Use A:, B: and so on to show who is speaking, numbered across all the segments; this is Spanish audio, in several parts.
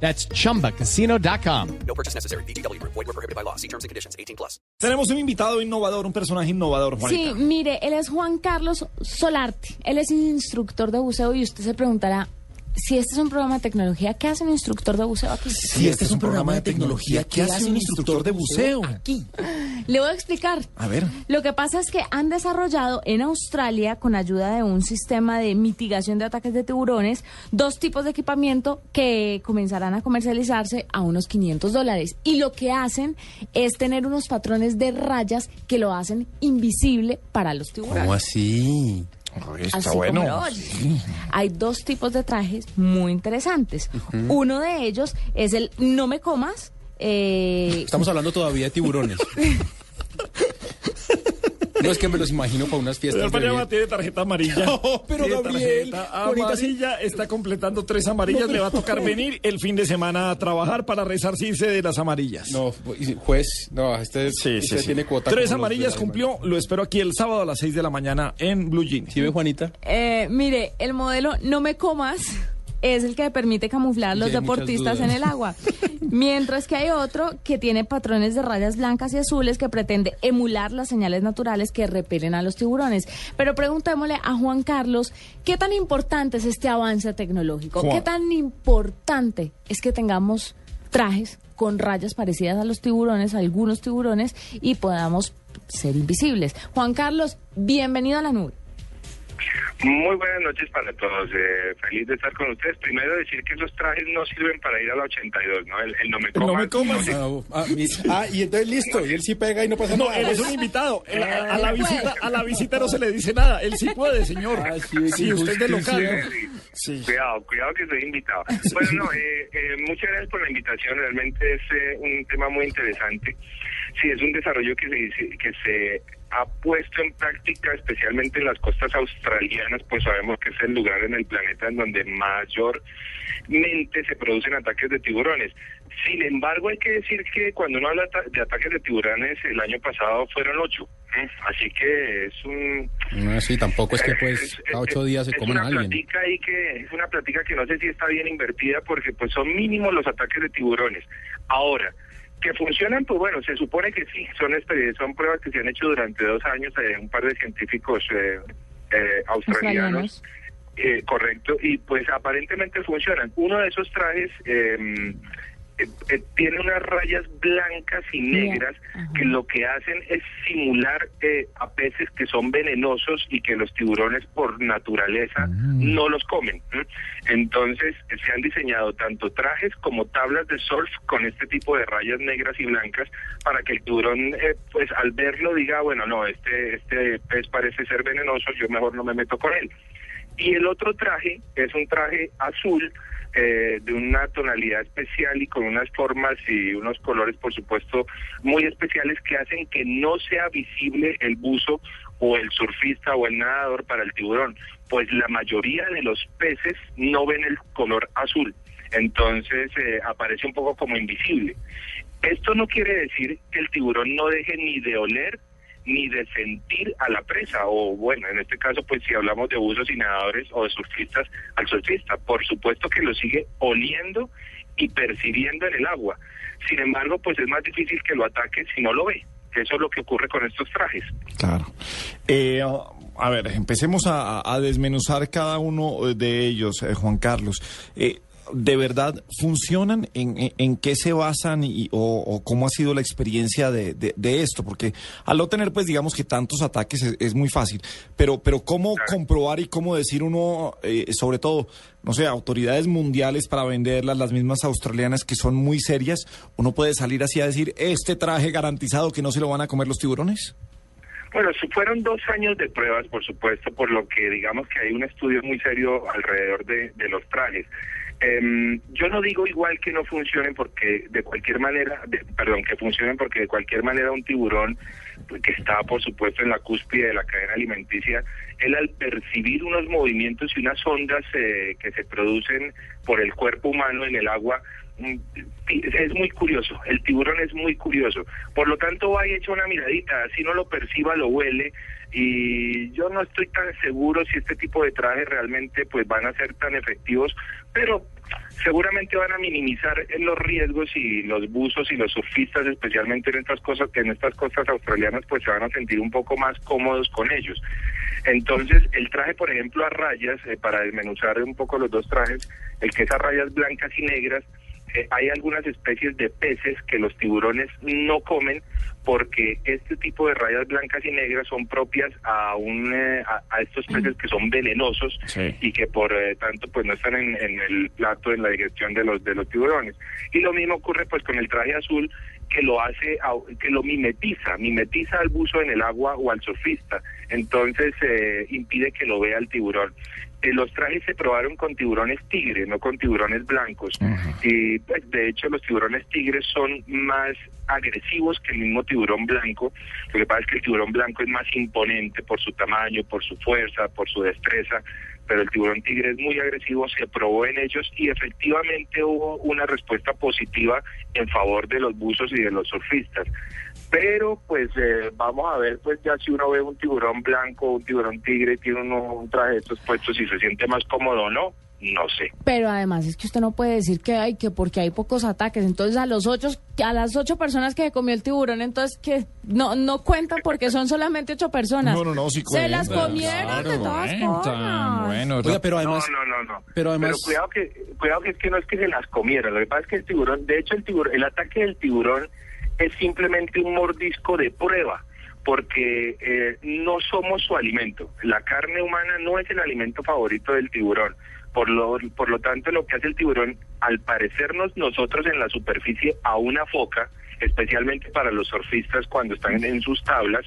A: That's chumbacasino.com.
B: No purchase necessary. BGW. Void were prohibited by law. See terms and conditions. 18 plus.
C: Tenemos un invitado innovador, un personaje innovador,
D: Sí,
C: Juanita.
D: mire, él es Juan Carlos Solarte. Él es instructor de buceo y usted se preguntará, si este es un programa de tecnología, ¿qué hace un instructor de buceo aquí?
C: Si este es un programa de tecnología, ¿qué hace un instructor de buceo aquí?
D: Le voy a explicar.
C: A ver.
D: Lo que pasa es que han desarrollado en Australia, con ayuda de un sistema de mitigación de ataques de tiburones, dos tipos de equipamiento que comenzarán a comercializarse a unos 500 dólares. Y lo que hacen es tener unos patrones de rayas que lo hacen invisible para los tiburones.
E: ¿Cómo así?
C: Está
D: Así
C: bueno.
D: como. Hay dos tipos de trajes muy interesantes. Uno de ellos es el no me comas. eh,
E: Estamos hablando todavía de tiburones. No es que me los imagino para unas fiestas.
C: Señor Paniagua tiene tarjeta amarilla.
E: No, pero
C: Tiene
E: Gabriel, ahorita
C: amarilla está completando tres amarillas. Le va a tocar venir el fin de semana a trabajar para resarcirse de las amarillas.
E: No, juez, no, este,
C: Sí, sí,
E: este
C: sí.
E: tiene cuota.
C: Tres
E: los
C: amarillas cumplió. Lo espero aquí el sábado a las 6 de la mañana en Blue Jeans.
E: ¿Sí ve, Juanita?
D: eh, mire, el modelo no me comas es el que permite camuflar a los deportistas en el agua. Mientras que hay otro que tiene patrones de rayas blancas y azules que pretende emular las señales naturales que repelen a los tiburones. Pero preguntémosle a Juan Carlos, ¿qué tan importante es este avance tecnológico?
C: Juan.
D: ¿Qué tan importante es que tengamos trajes con rayas parecidas a los tiburones, a algunos tiburones, y podamos ser invisibles? Juan Carlos, bienvenido a la nube.
F: Muy buenas noches para todos. Eh, feliz de estar con ustedes. Primero decir que esos trajes no sirven para ir a la 82, ¿no? El, el no me
C: El
F: comas.
C: no me comas.
F: no
E: Ah, ah, mi- ah, y entonces listo, y él sí pega y no pasa
C: No,
E: nada.
C: él es un invitado. A, a la
D: puede.
C: visita, a la visita no se le dice nada. Él sí puede, señor.
E: Ah, sí,
C: sí,
E: qué
C: usted es de local. ¿no? Sí.
F: Cuidado, cuidado que soy invitado. Bueno, no, eh, eh, muchas gracias por la invitación. Realmente es eh, un tema muy interesante. Sí, es un desarrollo que se, que se ha puesto en práctica, especialmente en las costas australianas, pues sabemos que es el lugar en el planeta en donde mayormente se producen ataques de tiburones. Sin embargo, hay que decir que cuando uno habla de ataques de tiburones, el año pasado fueron ocho. ¿eh? Así que es un,
E: No, sí, tampoco es que pues
F: es-
E: a ocho días se
F: es
E: comen a alguien.
F: Platica que, es una plática que no sé si está bien invertida porque pues son mínimos los ataques de tiburones. Ahora, que funcionan, pues bueno, se supone que sí, son, son pruebas que se han hecho durante dos años, eh, un par de científicos eh, eh, australianos. Eh, correcto, y pues aparentemente funcionan. Uno de esos trajes eh, eh, tiene unas rayas blancas y negras que lo que hacen es simular eh, a peces que son venenosos y que los tiburones por naturaleza no los comen. Entonces eh, se han diseñado tanto trajes como tablas de surf con este tipo de rayas negras y blancas para que el tiburón eh, pues al verlo diga, bueno, no, este, este pez parece ser venenoso, yo mejor no me meto con él. Y el otro traje es un traje azul eh, de una tonalidad especial y con unas formas y unos colores, por supuesto, muy especiales que hacen que no sea visible el buzo o el surfista o el nadador para el tiburón, pues la mayoría de los peces no ven el color azul. Entonces eh, aparece un poco como invisible. Esto no quiere decir que el tiburón no deje ni de oler ni de sentir a la presa, o bueno, en este caso, pues si hablamos de buzos y nadadores o de surfistas, al surfista, por supuesto que lo sigue oliendo y percibiendo en el agua. Sin embargo, pues es más difícil que lo ataque si no lo ve. Eso es lo que ocurre con estos trajes.
C: Claro. Eh, a ver, empecemos a, a desmenuzar cada uno de ellos, eh, Juan Carlos. Eh, ¿De verdad funcionan? ¿En, en- qué se basan y, o, o cómo ha sido la experiencia de, de- de esto? Porque al no tener, pues, digamos que tantos ataques es, es muy fácil. Pero, pero ¿cómo comprobar y cómo decir uno, eh, sobre todo, no sé, autoridades mundiales para venderlas, las mismas australianas que son muy serias, uno puede salir así a decir, este traje garantizado que no se lo van a comer los tiburones?
F: Bueno, fueron dos años de pruebas, por supuesto, por lo que digamos que hay un estudio muy serio alrededor de, de los trajes. Em, yo no digo igual que no funcionen porque de cualquier manera, perdón, que funcionen porque de cualquier manera un tiburón que está por supuesto en la cúspide de la cadena alimenticia, él al percibir unos movimientos y unas ondas eh, que se producen por el cuerpo humano en el agua, mm, es muy curioso, el tiburón es muy curioso. Por lo tanto, va y echa una miradita, así no lo perciba, lo huele, y yo no estoy tan seguro si este tipo de trajes realmente pues van a ser tan efectivos, pero seguramente van a minimizar los riesgos y los buzos y los surfistas, especialmente en estas cosas, en estas costas australianas, pues se van a sentir un poco más cómodos con ellos. Entonces, el traje, por ejemplo, a rayas, eh, para desmenuzar un poco los dos trajes, el que es a rayas blancas y negras, eh, hay algunas especies de peces que los tiburones no comen porque este tipo de rayas blancas y negras son propias a un eh, a, a estos peces que son venenosos
C: Sí.
F: y que por eh, tanto pues no están en, en el plato en la digestión de los de los tiburones. Y lo mismo ocurre pues con el traje azul que lo hace que lo mimetiza mimetiza al buzo en el agua o al surfista. Entonces eh, impide que lo vea el tiburón Eh, los trajes se probaron con tiburones tigre, no con tiburones blancos. Y pues de hecho los tiburones tigres son más agresivos que el mismo tiburón blanco. Lo que pasa es que el tiburón blanco es más imponente por su tamaño, por su fuerza, por su destreza. Pero el tiburón tigre es muy agresivo, se probó en ellos y efectivamente hubo una respuesta positiva en favor de los buzos y de los surfistas. Pero pues eh, vamos a ver, pues ya si uno ve un tiburón blanco, un tiburón tigre, tiene uno un traje de estos puestos y se siente más cómodo o no, no sé.
D: Pero además es que usted no puede decir que hay que porque hay pocos ataques. Entonces a los ocho, a las ocho personas que comió el tiburón, entonces que no no cuentan porque son solamente ocho personas.
C: No, no, no, sí
D: Se las comieron de todas formas.
C: Bueno,
E: Oiga, pero además,
F: no, no, no, no.
E: pero además-
F: cuidado que cuidado que es que no es que se las comieran. Lo que pasa es que el tiburón, de hecho el tiburón, el ataque del tiburón es simplemente un mordisco de prueba porque eh, no somos su alimento. La carne humana no es el alimento favorito del tiburón. Por lo, por lo tanto, lo que hace el tiburón, al parecernos nosotros en la superficie a una foca, especialmente para los surfistas cuando están en sus tablas,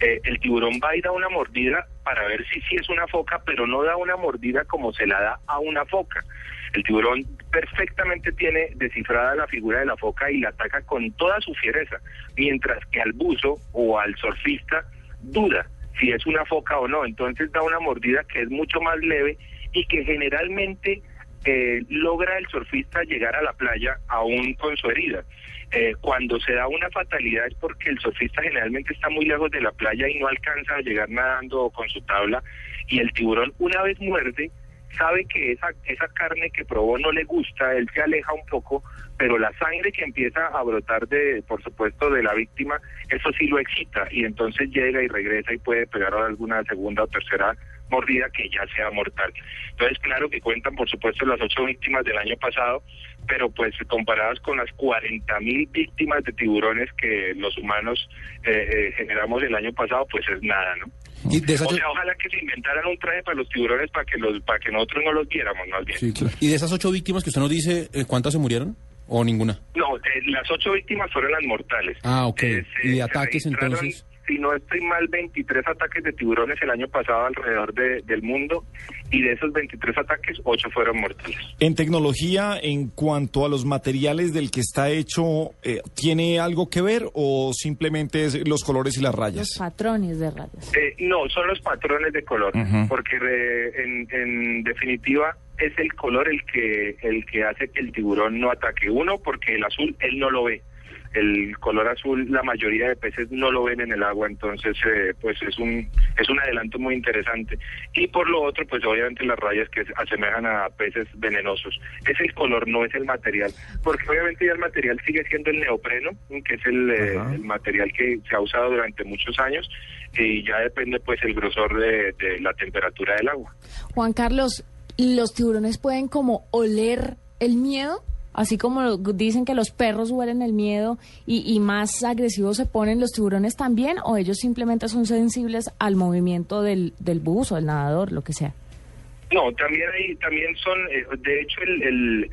F: eh, el tiburón va y da una mordida para ver si sí es una foca, pero no da una mordida como se la da a una foca. El tiburón perfectamente tiene descifrada la figura de la foca y la ataca con toda su fiereza, mientras que al buzo o al surfista duda si es una foca o no. Entonces da una mordida que es mucho más leve y que generalmente eh, logra el surfista llegar a la playa aún con su herida. Eh, cuando se da una fatalidad es porque el surfista generalmente está muy lejos de la playa y no alcanza a llegar nadando con su tabla y el tiburón una vez muerde sabe que esa, esa carne que probó no le gusta, él se aleja un poco, pero la sangre que empieza a brotar de, por supuesto, de la víctima, eso sí lo excita y entonces llega y regresa y puede pegar alguna segunda o tercera mordida que ya sea mortal. Entonces, claro que cuentan, por supuesto, las ocho víctimas del año pasado, pero pues comparadas con las 40 mil víctimas de tiburones que los humanos eh, eh, generamos el año pasado, pues es nada, ¿no?
E: Y de esas,
F: O sea, ojalá que se inventaran un traje para los tiburones para que los para que nosotros no los viéramos, más bien.
E: sí, claro. y de esas ocho víctimas que usted nos dice, eh, ¿cuántas se murieron? ¿O ninguna?
F: No, eh, las ocho víctimas fueron las mortales.
E: Ah, ok.
F: Eh, se-
E: ¿Y de ataques, entonces?
F: Si no estoy mal, 23 ataques de tiburones el año pasado alrededor de- del mundo y de esos 23 ataques, 8 fueron mortales.
C: En tecnología, en cuanto a los materiales del que está hecho, eh, ¿tiene algo que ver o simplemente es los colores y las
D: Los
C: rayas?
D: patrones de rayas.
F: Eh, no, son los patrones de color,
C: Ujú.
F: porque re- en, en definitiva es el color el que el que hace que el tiburón no ataque. Uno, porque el azul él no lo ve. El color azul, la mayoría de peces no lo ven en el agua, entonces eh, pues es un es un adelanto muy interesante. Y por lo otro, pues obviamente las rayas que se asemejan a peces venenosos. Es el color, no es el material, porque obviamente ya el material sigue siendo el neopreno, que es el, eh, el material que se ha usado durante muchos años y ya depende pues el grosor de, de la temperatura del agua.
D: Juan Carlos, ¿los tiburones pueden como oler el miedo? Así como dicen que los perros huelen el miedo y, y más agresivos se ponen los tiburones también, o ellos simplemente son sensibles al movimiento del, del buzo, del nadador, lo que sea.
F: No, también hay, también son, eh, de hecho el, el,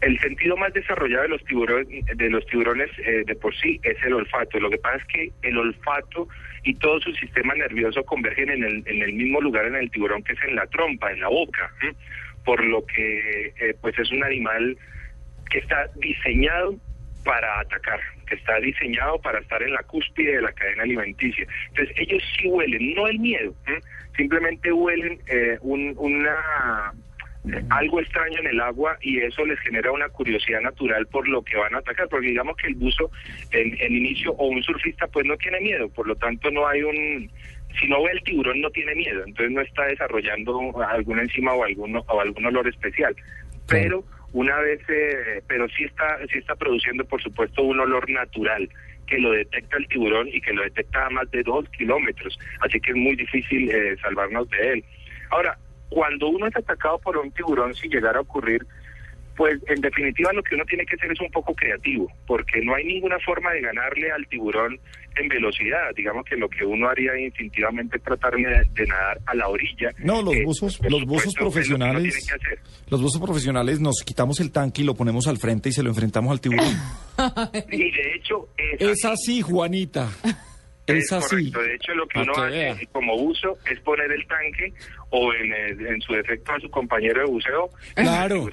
F: el sentido más desarrollado de los tiburones, de los tiburones eh, de por sí es el olfato. Lo que pasa es que el olfato y todo su sistema nervioso convergen en el, en el mismo lugar en el tiburón que es en la trompa, en la boca. por lo que eh, pues es un animal que está diseñado para atacar, que está diseñado para estar en la cúspide de la cadena alimenticia. Entonces ellos sí huelen, no el miedo, ¿eh? simplemente huelen eh, un, una eh, algo extraño en el agua y eso les genera una curiosidad natural por lo que van a atacar, porque digamos que el buzo en, en inicio o un surfista pues no tiene miedo, por lo tanto no hay un si no ve el tiburón no tiene miedo, entonces no está desarrollando alguna enzima o alguno o algún olor especial, pero una vez, eh, pero sí está, sí está produciendo, por supuesto, un olor natural que lo detecta el tiburón y que lo detecta a más de dos kilómetros, así que es muy difícil eh, salvarnos de él. Ahora, cuando uno es atacado por un tiburón, si llegara a ocurrir, pues en definitiva lo que uno tiene que hacer es un poco creativo, porque no hay ninguna forma de ganarle al tiburón en velocidad. Digamos que lo que uno haría instintivamente es tratar de, de nadar a la orilla.
C: No, los
F: Eh,
C: buzos, los buzos
F: lo
C: profesionales, los buzos profesionales nos quitamos el tanque y lo ponemos al frente y se lo enfrentamos al tiburón.
F: Y de hecho, es
C: es así, Juanita. Es así.
F: correcto. De hecho, lo que uno
C: que
F: hace
C: vea.
F: como buzo es poner el tanque o en, el- en su defecto a su compañero de buceo.
E: Claro.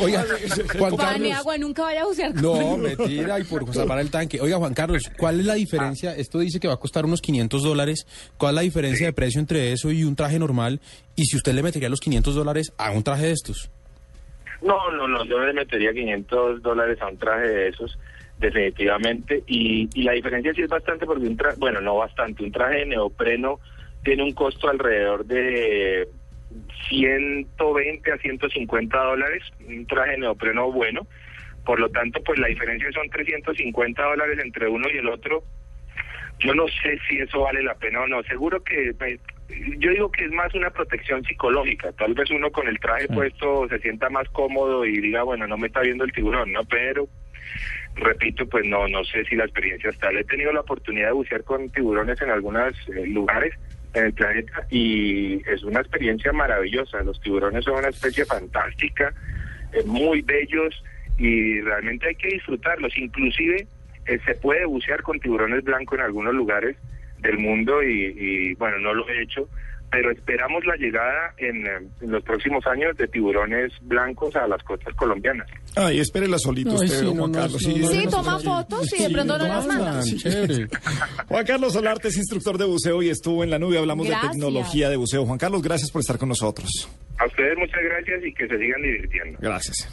E: Oiga, Juan Carlos.
D: agua nunca vaya a bucear
E: No, mentira, y por salvar el tanque. Oiga, Juan Carlos, ¿cuál es la diferencia? Esto dice que va a costar unos 500 dólares. ¿Cuál es la diferencia de precio entre eso y un traje normal? Y si usted le metería los 500 dólares a un traje de estos.
F: No, no, no, yo le metería 500 dólares a un traje de esos, definitivamente. Y, y la diferencia sí es bastante porque un traje, bueno, no bastante, un traje de neopreno tiene un costo alrededor de 120 a 150 dólares, un traje de neopreno bueno. Por lo tanto, pues la diferencia son 350 dólares entre uno y el otro. Yo no sé si eso vale la pena o no. Seguro que pues, yo digo que es más una protección psicológica. Tal vez uno con el traje puesto se sienta más cómodo y diga, bueno, no me está viendo el tiburón, ¿no? Pero, repito, pues no no sé si la experiencia está. He tenido la oportunidad de bucear con tiburones en algunos eh, lugares en el planeta y es una experiencia maravillosa. Los tiburones son una especie fantástica, eh, muy bellos y realmente hay que disfrutarlos. Inclusive eh, se puede bucear con tiburones blancos en algunos lugares del mundo y, y, bueno, no lo he hecho, pero esperamos la llegada en, eh, en los próximos años de tiburones blancos a las costas colombianas.
C: Ay, espérela solito usted,
E: sí,
C: Juan
E: no,
C: Carlos.
E: no,
C: sí,
E: no,
D: Sí,
E: no,
D: toma fotos y de pronto no las manda.
C: Juan Carlos Solarte es instructor de buceo y estuvo en la nube. Hablamos
D: Gracias.
C: de tecnología de buceo. Juan Carlos, gracias por estar con nosotros.
F: A ustedes muchas gracias y que se sigan divirtiendo.
C: Gracias.